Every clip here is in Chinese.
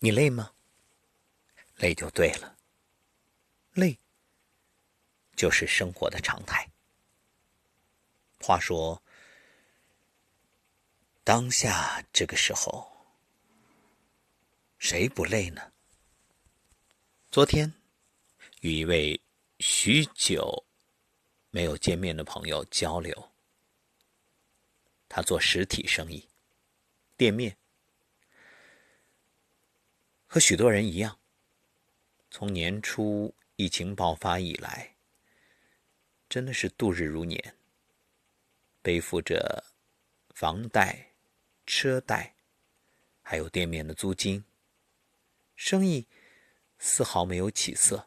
你累吗？累就对了，累就是生活的常态。话说，当下这个时候，谁不累呢？昨天与一位许久没有见面的朋友交流，他做实体生意，店面。和许多人一样，从年初疫情爆发以来，真的是度日如年，背负着房贷、车贷，还有店面的租金，生意丝毫没有起色。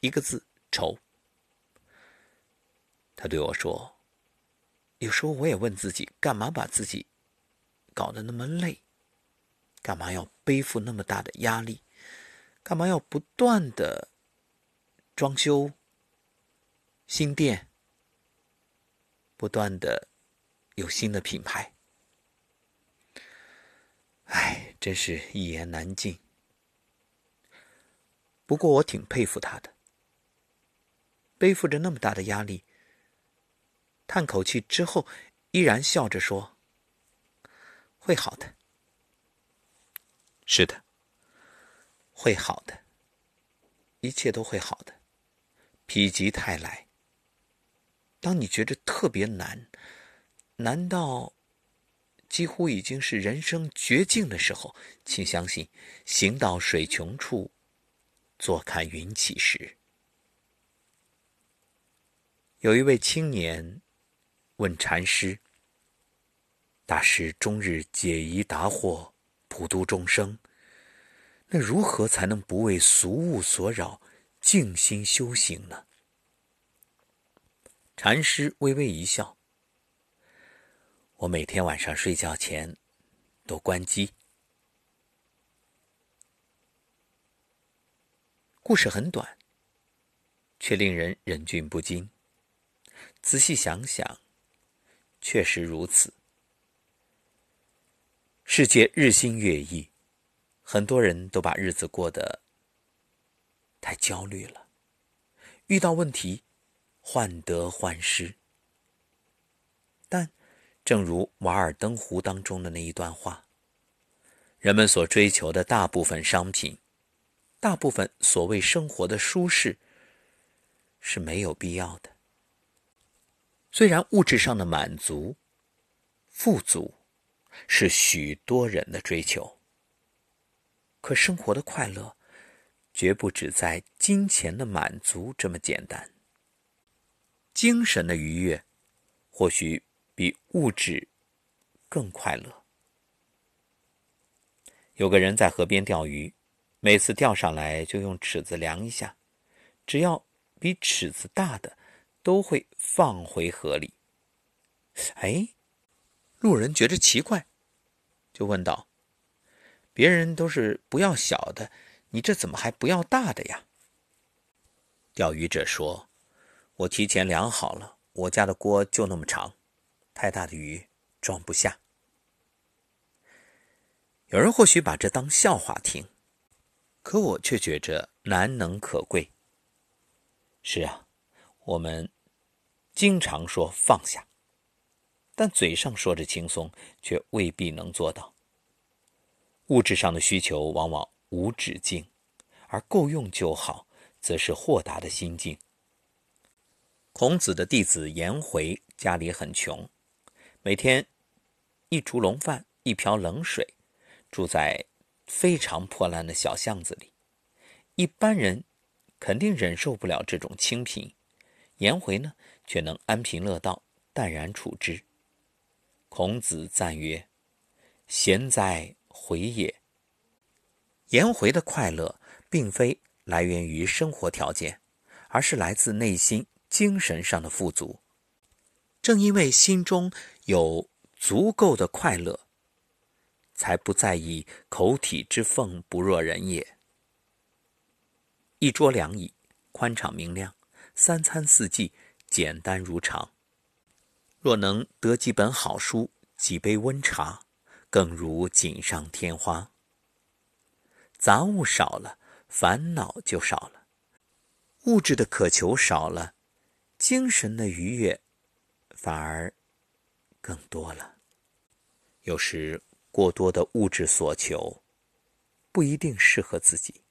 一个字：愁。他对我说：“有时候我也问自己，干嘛把自己搞得那么累？”干嘛要背负那么大的压力？干嘛要不断的装修新店？不断的有新的品牌？哎，真是一言难尽。不过我挺佩服他的，背负着那么大的压力，叹口气之后，依然笑着说：“会好的。”是的，会好的，一切都会好的。否极泰来。当你觉着特别难，难到几乎已经是人生绝境的时候，请相信，行到水穷处，坐看云起时。有一位青年问禅师：“大师终日解疑答惑。”普度众生，那如何才能不为俗物所扰，静心修行呢？禅师微微一笑：“我每天晚上睡觉前都关机。”故事很短，却令人忍俊不禁。仔细想想，确实如此。世界日新月异，很多人都把日子过得太焦虑了，遇到问题患得患失。但正如《瓦尔登湖》当中的那一段话：“人们所追求的大部分商品，大部分所谓生活的舒适，是没有必要的。虽然物质上的满足、富足。”是许多人的追求，可生活的快乐绝不只在金钱的满足这么简单。精神的愉悦或许比物质更快乐。有个人在河边钓鱼，每次钓上来就用尺子量一下，只要比尺子大的都会放回河里。哎。路人觉着奇怪，就问道：“别人都是不要小的，你这怎么还不要大的呀？”钓鱼者说：“我提前量好了，我家的锅就那么长，太大的鱼装不下。”有人或许把这当笑话听，可我却觉着难能可贵。是啊，我们经常说放下。但嘴上说着轻松，却未必能做到。物质上的需求往往无止境，而够用就好，则是豁达的心境。孔子的弟子颜回家里很穷，每天一竹笼饭，一瓢冷水，住在非常破烂的小巷子里。一般人肯定忍受不了这种清贫，颜回呢，却能安贫乐道，淡然处之。孔子赞曰：“贤哉，回也！”颜回的快乐，并非来源于生活条件，而是来自内心精神上的富足。正因为心中有足够的快乐，才不在意口体之奉不若人也。一桌两椅，宽敞明亮，三餐四季简单如常。若能得几本好书，几杯温茶，更如锦上添花。杂物少了，烦恼就少了；物质的渴求少了，精神的愉悦反而更多了。有时过多的物质所求不一定适合自己，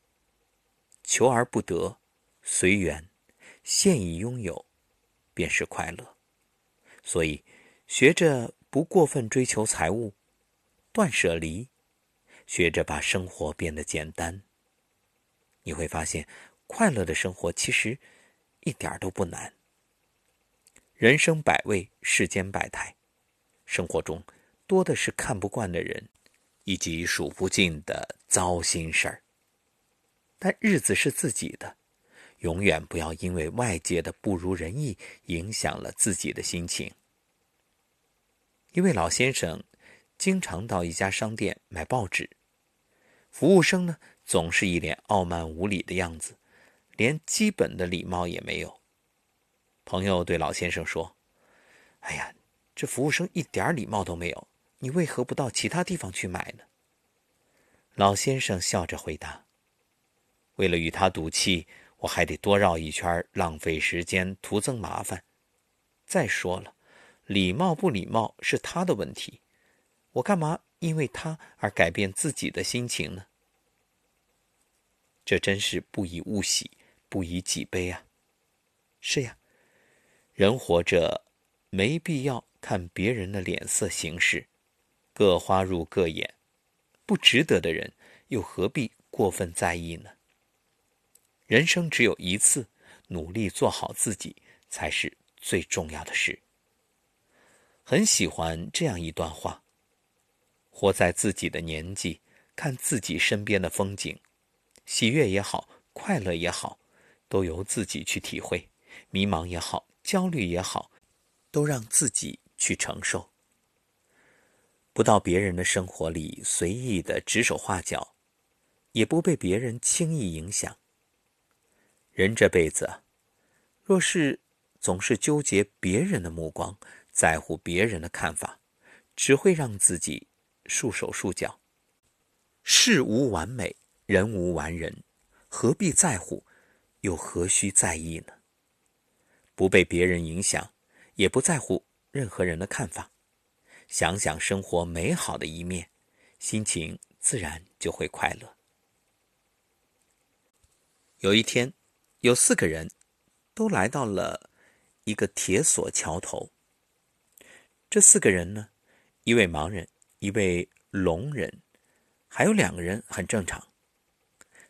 求而不得，随缘，现已拥有，便是快乐。所以，学着不过分追求财物，断舍离，学着把生活变得简单。你会发现，快乐的生活其实一点都不难。人生百味，世间百态，生活中多的是看不惯的人，以及数不尽的糟心事儿。但日子是自己的。永远不要因为外界的不如人意影响了自己的心情。一位老先生经常到一家商店买报纸，服务生呢总是一脸傲慢无礼的样子，连基本的礼貌也没有。朋友对老先生说：“哎呀，这服务生一点礼貌都没有，你为何不到其他地方去买呢？”老先生笑着回答：“为了与他赌气。”我还得多绕一圈，浪费时间，徒增麻烦。再说了，礼貌不礼貌是他的问题，我干嘛因为他而改变自己的心情呢？这真是不以物喜，不以己悲啊！是呀，人活着没必要看别人的脸色行事，各花入各眼，不值得的人又何必过分在意呢？人生只有一次，努力做好自己才是最重要的事。很喜欢这样一段话：活在自己的年纪，看自己身边的风景，喜悦也好，快乐也好，都由自己去体会；迷茫也好，焦虑也好，都让自己去承受。不到别人的生活里随意的指手画脚，也不被别人轻易影响。人这辈子，若是总是纠结别人的目光，在乎别人的看法，只会让自己束手束脚。事无完美，人无完人，何必在乎，又何须在意呢？不被别人影响，也不在乎任何人的看法，想想生活美好的一面，心情自然就会快乐。有一天。有四个人，都来到了一个铁索桥头。这四个人呢，一位盲人，一位聋人，还有两个人很正常。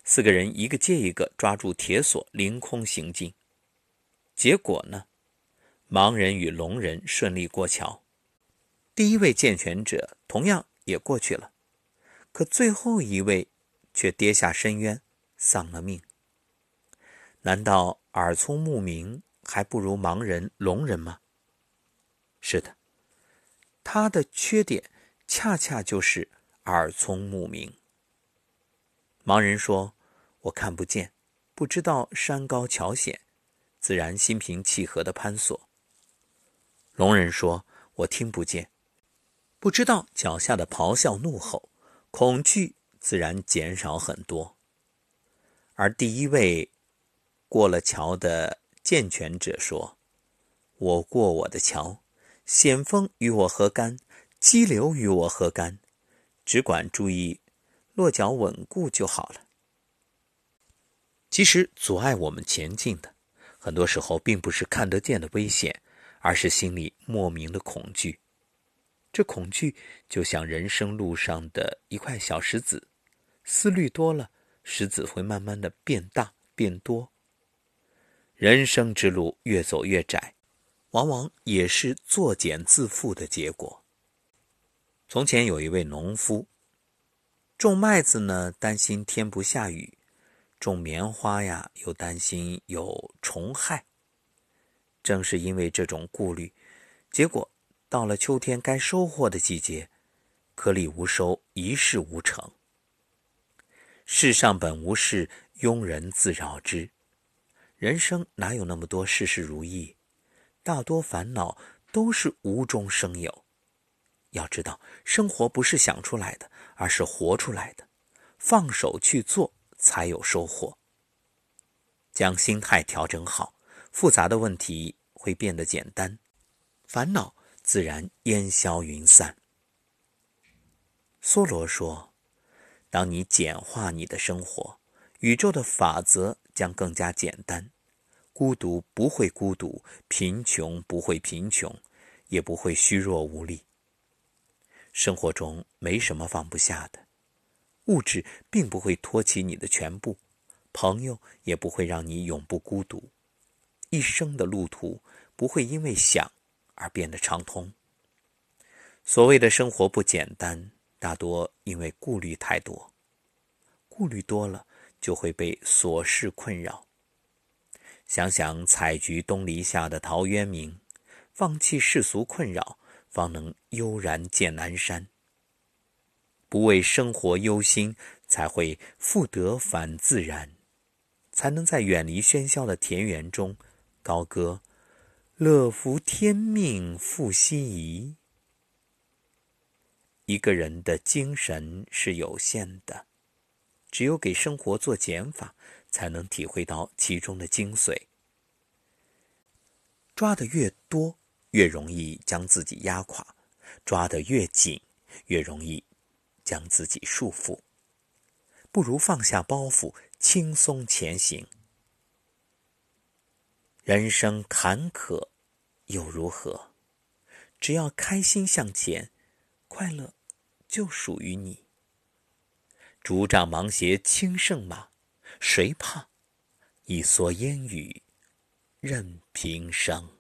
四个人一个接一个抓住铁索，凌空行进。结果呢，盲人与聋人顺利过桥，第一位健全者同样也过去了，可最后一位却跌下深渊，丧了命。难道耳聪目明还不如盲人、聋人吗？是的，他的缺点恰恰就是耳聪目明。盲人说：“我看不见，不知道山高桥险，自然心平气和的攀索。”聋人说：“我听不见，不知道脚下的咆哮怒吼，恐惧自然减少很多。”而第一位。过了桥的健全者说：“我过我的桥，险峰与我何干？激流与我何干？只管注意落脚稳固就好了。”其实，阻碍我们前进的，很多时候并不是看得见的危险，而是心里莫名的恐惧。这恐惧就像人生路上的一块小石子，思虑多了，石子会慢慢的变大变多。人生之路越走越窄，往往也是作茧自缚的结果。从前有一位农夫，种麦子呢，担心天不下雨；种棉花呀，又担心有虫害。正是因为这种顾虑，结果到了秋天该收获的季节，颗粒无收，一事无成。世上本无事，庸人自扰之。人生哪有那么多事事如意？大多烦恼都是无中生有。要知道，生活不是想出来的，而是活出来的。放手去做，才有收获。将心态调整好，复杂的问题会变得简单，烦恼自然烟消云散。梭罗说：“当你简化你的生活，宇宙的法则将更加简单，孤独不会孤独，贫穷不会贫穷，也不会虚弱无力。生活中没什么放不下的，物质并不会托起你的全部，朋友也不会让你永不孤独，一生的路途不会因为想而变得畅通。所谓的生活不简单。”大多因为顾虑太多，顾虑多了就会被琐事困扰。想想采菊东篱下的陶渊明，放弃世俗困扰，方能悠然见南山。不为生活忧心，才会复得返自然，才能在远离喧嚣的田园中，高歌“乐福天命复奚疑”。一个人的精神是有限的，只有给生活做减法，才能体会到其中的精髓。抓得越多，越容易将自己压垮；抓得越紧，越容易将自己束缚。不如放下包袱，轻松前行。人生坎坷又如何？只要开心向前，快乐。就属于你。竹杖芒鞋轻胜马，谁怕？一蓑烟雨任平生。